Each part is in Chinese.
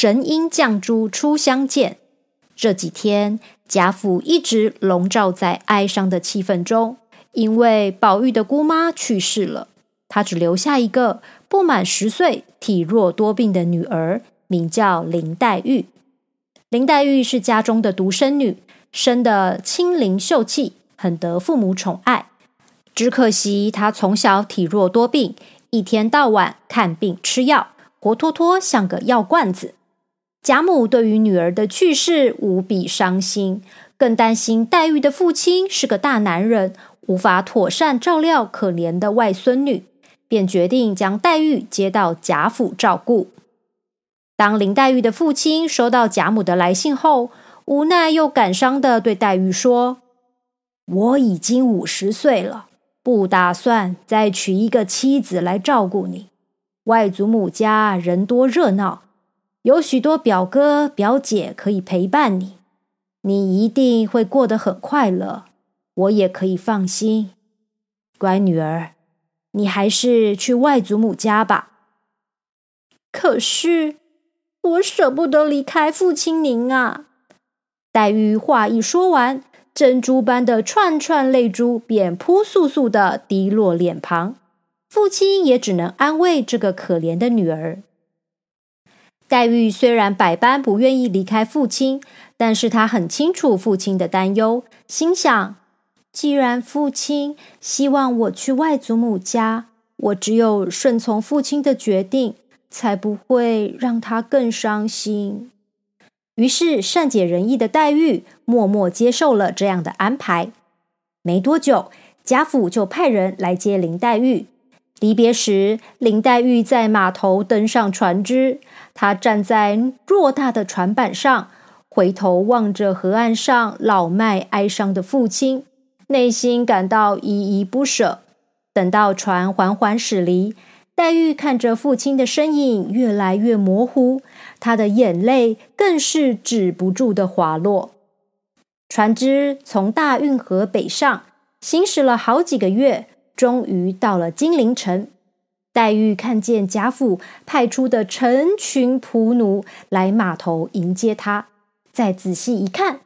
神鹰降珠初相见。这几天，贾府一直笼罩在哀伤的气氛中，因为宝玉的姑妈去世了，他只留下一个不满十岁、体弱多病的女儿，名叫林黛玉。林黛玉是家中的独生女，生得清灵秀气，很得父母宠爱。只可惜她从小体弱多病，一天到晚看病吃药，活脱脱像个药罐子。贾母对于女儿的去世无比伤心，更担心黛玉的父亲是个大男人，无法妥善照料可怜的外孙女，便决定将黛玉接到贾府照顾。当林黛玉的父亲收到贾母的来信后，无奈又感伤的对黛玉说：“我已经五十岁了，不打算再娶一个妻子来照顾你。外祖母家人多热闹。”有许多表哥表姐可以陪伴你，你一定会过得很快乐，我也可以放心。乖女儿，你还是去外祖母家吧。可是我舍不得离开父亲您啊！黛玉话一说完，珍珠般的串串泪珠便扑簌簌的滴落脸庞，父亲也只能安慰这个可怜的女儿。黛玉虽然百般不愿意离开父亲，但是她很清楚父亲的担忧，心想：既然父亲希望我去外祖母家，我只有顺从父亲的决定，才不会让他更伤心。于是，善解人意的黛玉默默接受了这样的安排。没多久，贾府就派人来接林黛玉。离别时，林黛玉在码头登上船只。她站在偌大的船板上，回头望着河岸上老迈哀伤的父亲，内心感到依依不舍。等到船缓缓驶离，黛玉看着父亲的身影越来越模糊，她的眼泪更是止不住的滑落。船只从大运河北上，行驶了好几个月。终于到了金陵城，黛玉看见贾府派出的成群仆奴来码头迎接她。再仔细一看，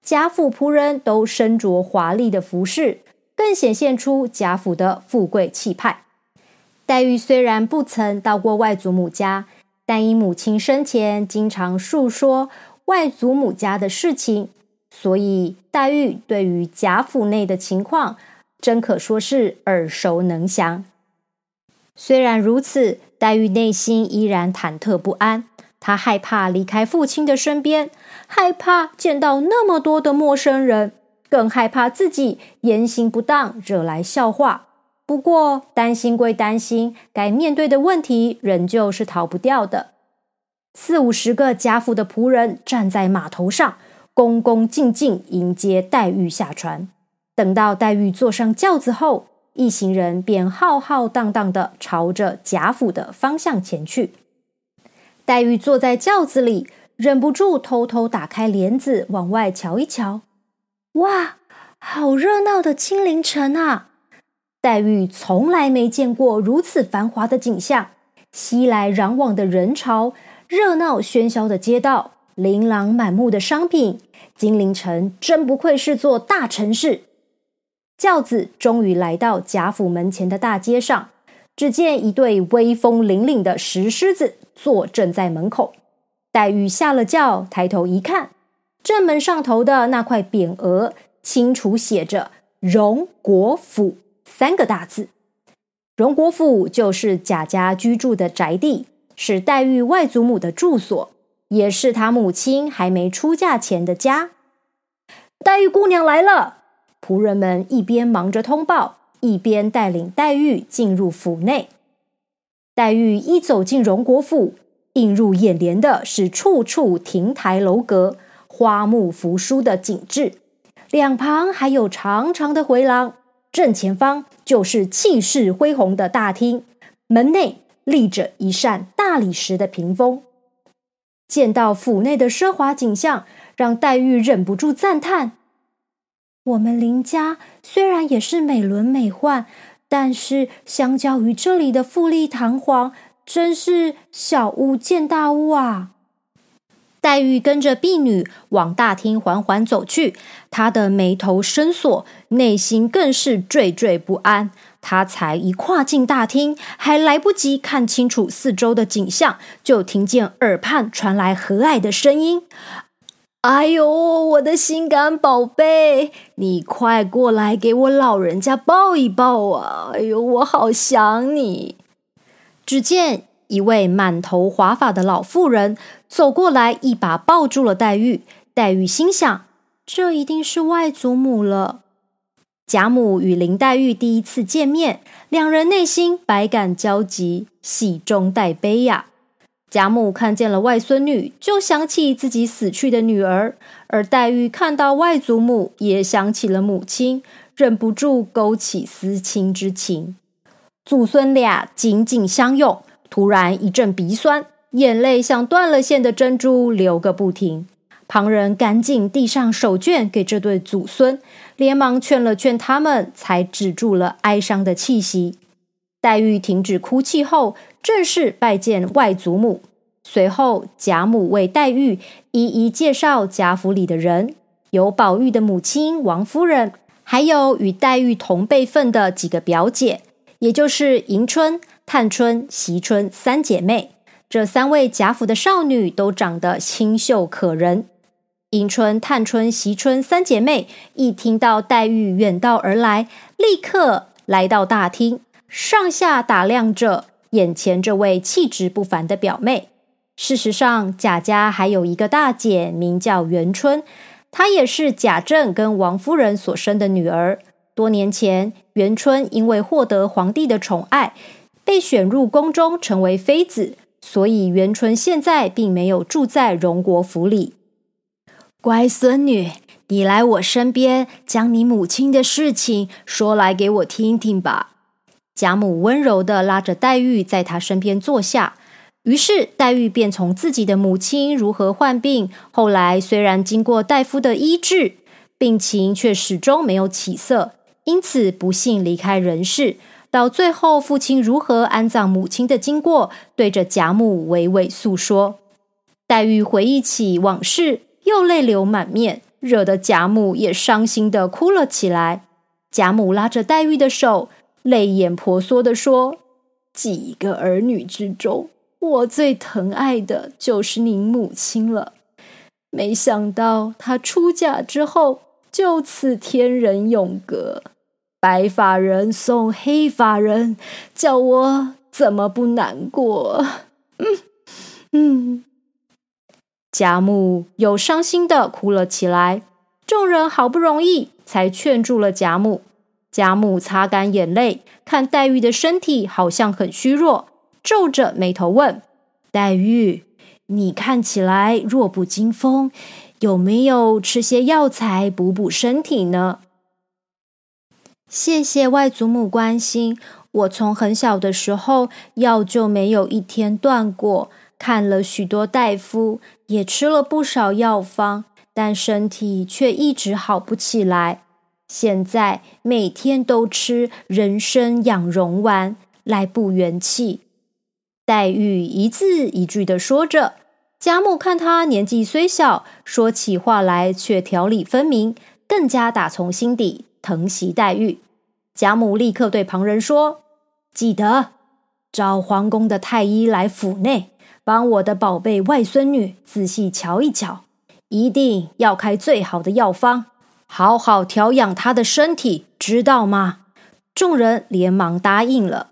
贾府仆人都身着华丽的服饰，更显现出贾府的富贵气派。黛玉虽然不曾到过外祖母家，但因母亲生前经常述说外祖母家的事情，所以黛玉对于贾府内的情况。真可说是耳熟能详。虽然如此，黛玉内心依然忐忑不安。她害怕离开父亲的身边，害怕见到那么多的陌生人，更害怕自己言行不当惹来笑话。不过，担心归担心，该面对的问题仍旧是逃不掉的。四五十个贾府的仆人站在码头上，恭恭敬敬迎接黛玉下船。等到黛玉坐上轿子后，一行人便浩浩荡荡的朝着贾府的方向前去。黛玉坐在轿子里，忍不住偷偷打开帘子往外瞧一瞧。哇，好热闹的金陵城啊！黛玉从来没见过如此繁华的景象，熙来攘往的人潮，热闹喧嚣的街道，琳琅满目的商品。金陵城真不愧是座大城市。轿子终于来到贾府门前的大街上，只见一对威风凛凛的石狮子坐镇在门口。黛玉下了轿，抬头一看，正门上头的那块匾额清楚写着“荣国府”三个大字。荣国府就是贾家居住的宅地，是黛玉外祖母的住所，也是她母亲还没出嫁前的家。黛玉姑娘来了。仆人们一边忙着通报，一边带领黛玉进入府内。黛玉一走进荣国府，映入眼帘的是处处亭台楼阁、花木扶疏的景致，两旁还有长长的回廊，正前方就是气势恢宏的大厅，门内立着一扇大理石的屏风。见到府内的奢华景象，让黛玉忍不住赞叹。我们林家虽然也是美轮美奂，但是相较于这里的富丽堂皇，真是小巫见大巫啊！黛玉跟着婢女往大厅缓缓走去，她的眉头深锁，内心更是惴惴不安。她才一跨进大厅，还来不及看清楚四周的景象，就听见耳畔传来和蔼的声音：“哎呦，我的心肝宝贝，你快过来给我老人家抱一抱啊！哎呦，我好想你。”只见。一位满头华发的老妇人走过来，一把抱住了黛玉。黛玉心想：这一定是外祖母了。贾母与林黛玉第一次见面，两人内心百感交集，喜中带悲呀。贾母看见了外孙女，就想起自己死去的女儿；而黛玉看到外祖母，也想起了母亲，忍不住勾起思亲之情。祖孙俩紧紧相拥。突然一阵鼻酸，眼泪像断了线的珍珠流个不停。旁人赶紧递上手绢给这对祖孙，连忙劝了劝他们，才止住了哀伤的气息。黛玉停止哭泣后，正式拜见外祖母。随后，贾母为黛玉一一介绍贾府里的人，有宝玉的母亲王夫人，还有与黛玉同辈分的几个表姐，也就是迎春。探春、惜春三姐妹，这三位贾府的少女都长得清秀可人。迎春、探春、惜春三姐妹一听到黛玉远道而来，立刻来到大厅，上下打量着眼前这位气质不凡的表妹。事实上，贾家还有一个大姐，名叫元春，她也是贾政跟王夫人所生的女儿。多年前，元春因为获得皇帝的宠爱。被选入宫中成为妃子，所以元春现在并没有住在荣国府里。乖孙女，你来我身边，将你母亲的事情说来给我听听吧。贾母温柔的拉着黛玉在她身边坐下，于是黛玉便从自己的母亲如何患病，后来虽然经过大夫的医治，病情却始终没有起色，因此不幸离开人世。到最后，父亲如何安葬母亲的经过，对着贾母娓娓诉说。黛玉回忆起往事，又泪流满面，惹得贾母也伤心的哭了起来。贾母拉着黛玉的手，泪眼婆娑的说：“几个儿女之中，我最疼爱的就是您母亲了。没想到她出嫁之后，就此天人永隔。”白发人送黑发人，叫我怎么不难过？嗯嗯，贾母又伤心的哭了起来。众人好不容易才劝住了贾母。贾母擦干眼泪，看黛玉的身体好像很虚弱，皱着眉头问：“黛玉，你看起来弱不禁风，有没有吃些药材补补身体呢？”谢谢外祖母关心。我从很小的时候药就没有一天断过，看了许多大夫，也吃了不少药方，但身体却一直好不起来。现在每天都吃人参养荣丸来补元气。黛玉一字一句的说着，贾母看她年纪虽小，说起话来却条理分明，更加打从心底。疼惜黛玉，贾母立刻对旁人说：“记得找皇宫的太医来府内，帮我的宝贝外孙女仔细瞧一瞧，一定要开最好的药方，好好调养他的身体，知道吗？”众人连忙答应了。